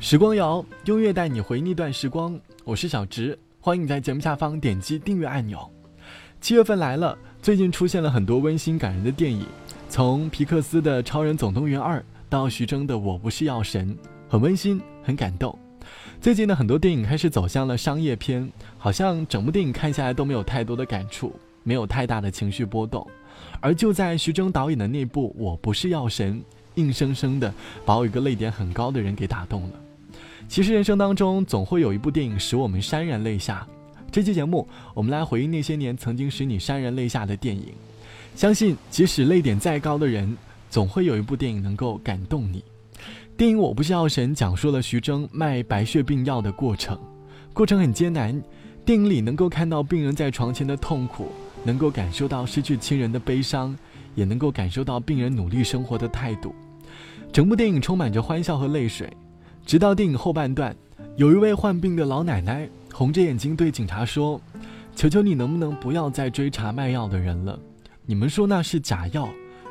时光谣，音乐带你回那段时光。我是小直，欢迎在节目下方点击订阅按钮。七月份来了，最近出现了很多温馨感人的电影，从皮克斯的《超人总动员二》到徐峥的《我不是药神》，很温馨，很感动。最近的很多电影开始走向了商业片，好像整部电影看下来都没有太多的感触，没有太大的情绪波动。而就在徐峥导演的那部《我不是药神》，硬生生的把我一个泪点很高的人给打动了。其实人生当中总会有一部电影使我们潸然泪下。这期节目我们来回忆那些年曾经使你潸然泪下的电影。相信即使泪点再高的人，总会有一部电影能够感动你。电影《我不是药神》讲述了徐峥卖白血病药的过程，过程很艰难。电影里能够看到病人在床前的痛苦，能够感受到失去亲人的悲伤，也能够感受到病人努力生活的态度。整部电影充满着欢笑和泪水。直到电影后半段，有一位患病的老奶奶红着眼睛对警察说：“求求你，能不能不要再追查卖药的人了？你们说那是假药，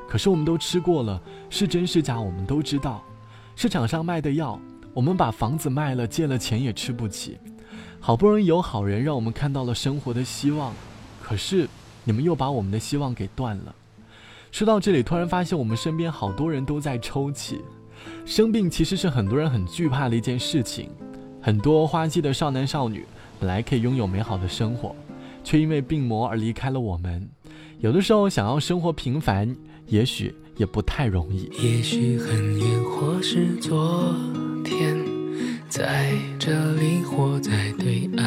可是我们都吃过了，是真是假我们都知道。市场上卖的药，我们把房子卖了，借了钱也吃不起。好不容易有好人让我们看到了生活的希望，可是你们又把我们的希望给断了。”说到这里，突然发现我们身边好多人都在抽泣。生病其实是很多人很惧怕的一件事情，很多花季的少男少女本来可以拥有美好的生活，却因为病魔而离开了我们。有的时候想要生活平凡，也许也不太容易。也许很远，或是昨天，在这里或在对岸，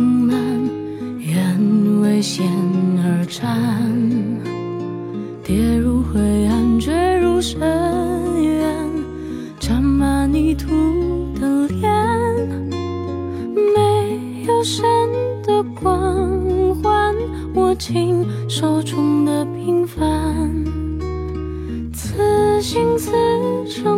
为险而战，跌入灰暗，坠入深渊，沾满泥土的脸，没有神的光环，握紧手中的平凡，此心此生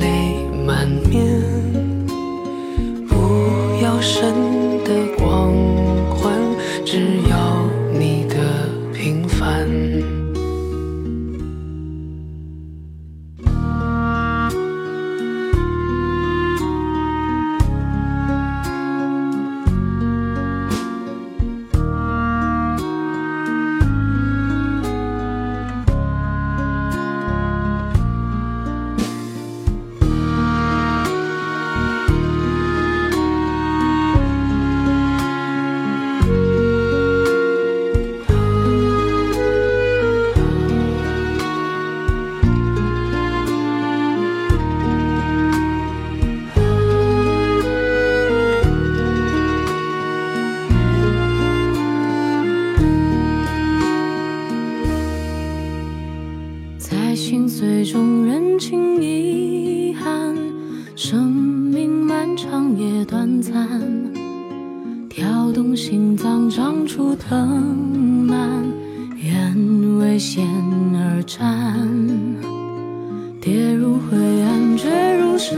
跌入灰暗，坠入深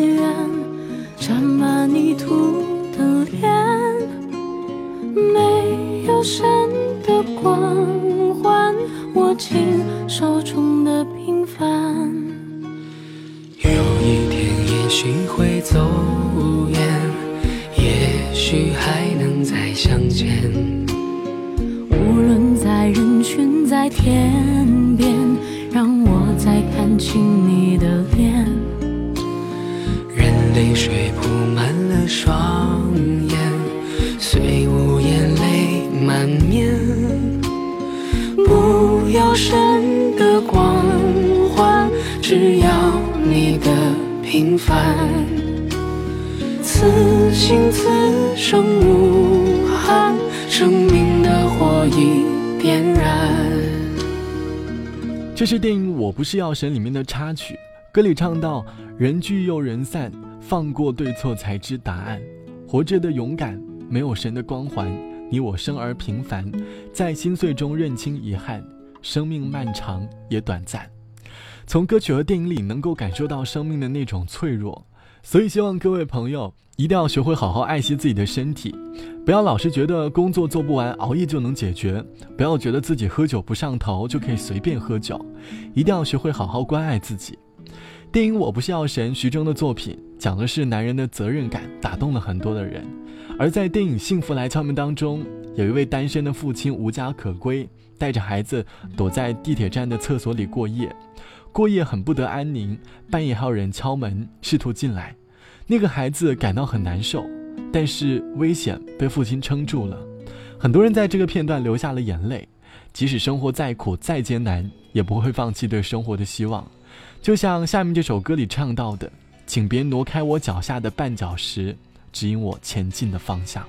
渊，沾满泥土的脸，没有神的光环，握紧手中的平凡。有一天，也许会走远。也许还能再相见。无论在人群在天泪水铺满了双眼，虽无言泪满面。不要神的光环，只要你的平凡。此心此生无憾，生命的火已点燃。这是电影《我不是药神》里面的插曲，歌里唱到：“人聚又人散，放过对错才知答案。活着的勇敢，没有神的光环。你我生而平凡，在心碎中认清遗憾。生命漫长也短暂。”从歌曲和电影里能够感受到生命的那种脆弱，所以希望各位朋友。一定要学会好好爱惜自己的身体，不要老是觉得工作做不完，熬夜就能解决；不要觉得自己喝酒不上头就可以随便喝酒，一定要学会好好关爱自己。电影《我不是药神》，徐峥的作品讲的是男人的责任感，打动了很多的人。而在电影《幸福来敲门》当中，有一位单身的父亲无家可归，带着孩子躲在地铁站的厕所里过夜，过夜很不得安宁，半夜还有人敲门试图进来。那个孩子感到很难受，但是危险被父亲撑住了。很多人在这个片段流下了眼泪，即使生活再苦再艰难，也不会放弃对生活的希望。就像下面这首歌里唱到的：“请别挪开我脚下的绊脚石，指引我前进的方向。”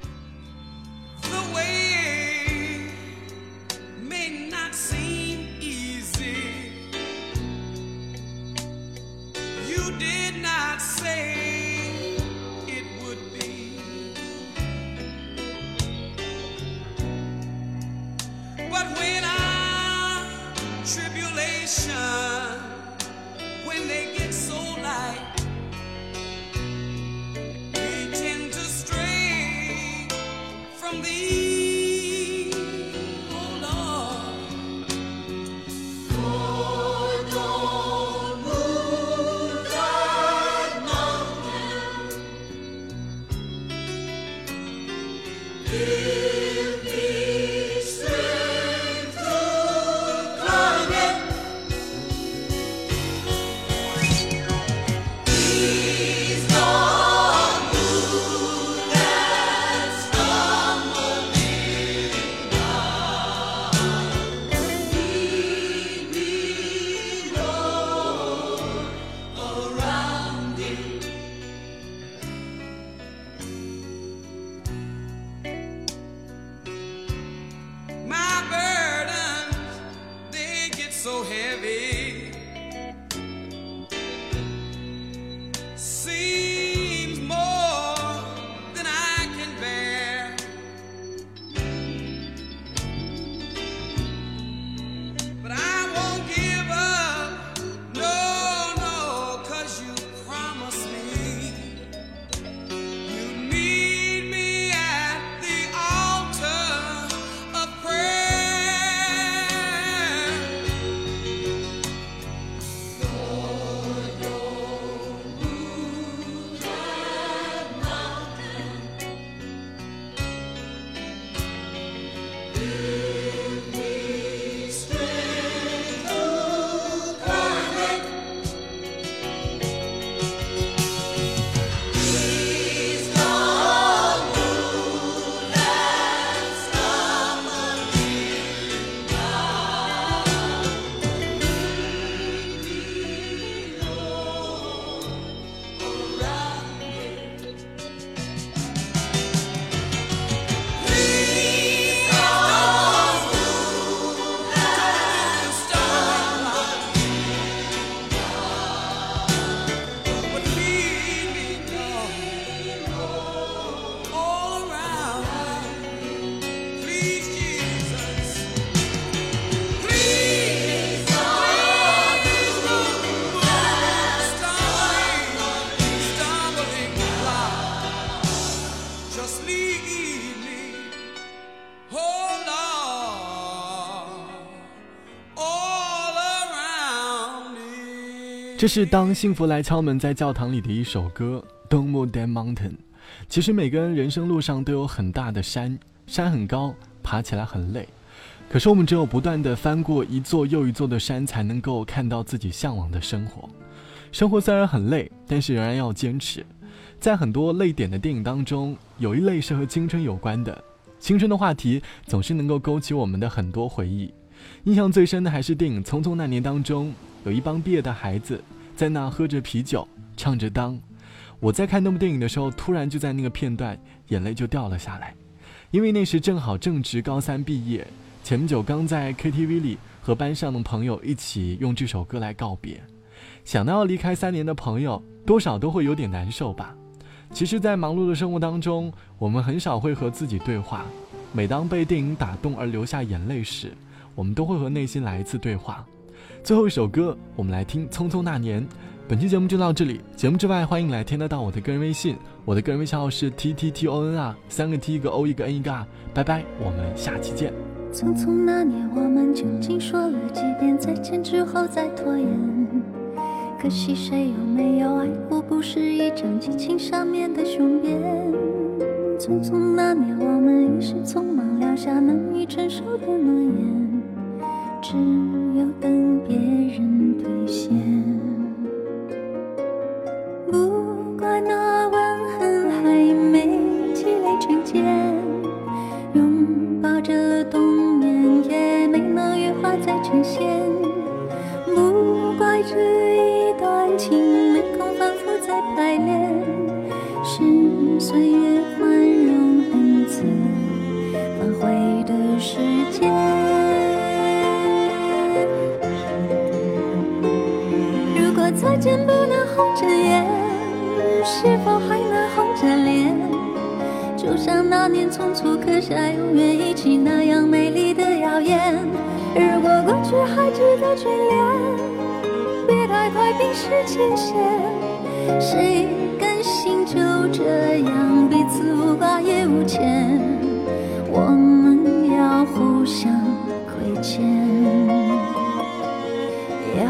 这是当幸福来敲门在教堂里的一首歌，Don't move that mountain。其实每个人人生路上都有很大的山，山很高，爬起来很累。可是我们只有不断的翻过一座又一座的山，才能够看到自己向往的生活。生活虽然很累，但是仍然要坚持。在很多泪点的电影当中，有一类是和青春有关的。青春的话题总是能够勾起我们的很多回忆。印象最深的还是电影《匆匆那年》当中，有一帮毕业的孩子在那喝着啤酒，唱着《当》。我在看那部电影的时候，突然就在那个片段，眼泪就掉了下来，因为那时正好正值高三毕业，前不久刚在 KTV 里和班上的朋友一起用这首歌来告别。想到要离开三年的朋友，多少都会有点难受吧。其实，在忙碌的生活当中，我们很少会和自己对话。每当被电影打动而流下眼泪时，我们都会和内心来一次对话。最后一首歌，我们来听《匆匆那年》。本期节目就到这里。节目之外，欢迎来添加到我的个人微信，我的个人微信号是 t t t o n 啊，三个 t 一个 o 一个 n 一个 r。拜拜，我们下期见。匆匆那年，我们究竟说了几遍再见之后再拖延？可惜谁有没有爱过？不是一张激情上面的雄辩。匆匆那年，我们一时匆忙撂下难以承受的诺言，只有等别人兑现。不怪那吻痕还没积累成茧，拥抱着冬眠也没能羽化再成仙。不怪这一段。情没空反复在排练，是岁月再见不能红着眼，是否还能红着脸？就像那年匆促刻下永远一起那样美丽的谣言。如果过去还值得眷恋。别太快冰释前嫌，谁甘心就这样彼此无挂也无牵？我们要互相亏欠，要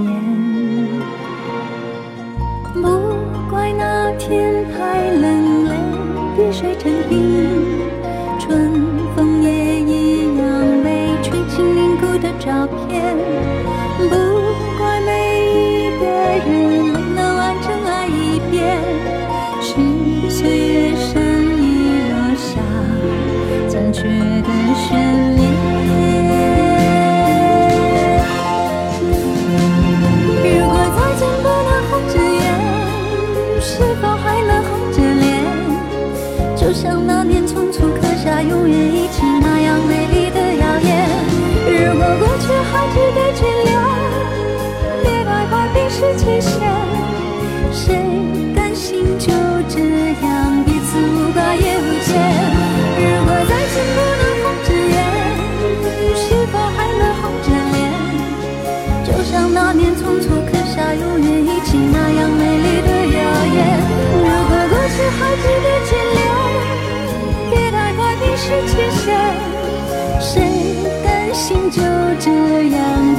吹成冰春风也一样没吹进凝固的照片不怪每一个人没能完整爱一遍。是岁月善意落下残缺的悬己的寂寥，别太快冰释前嫌，谁甘心就这样？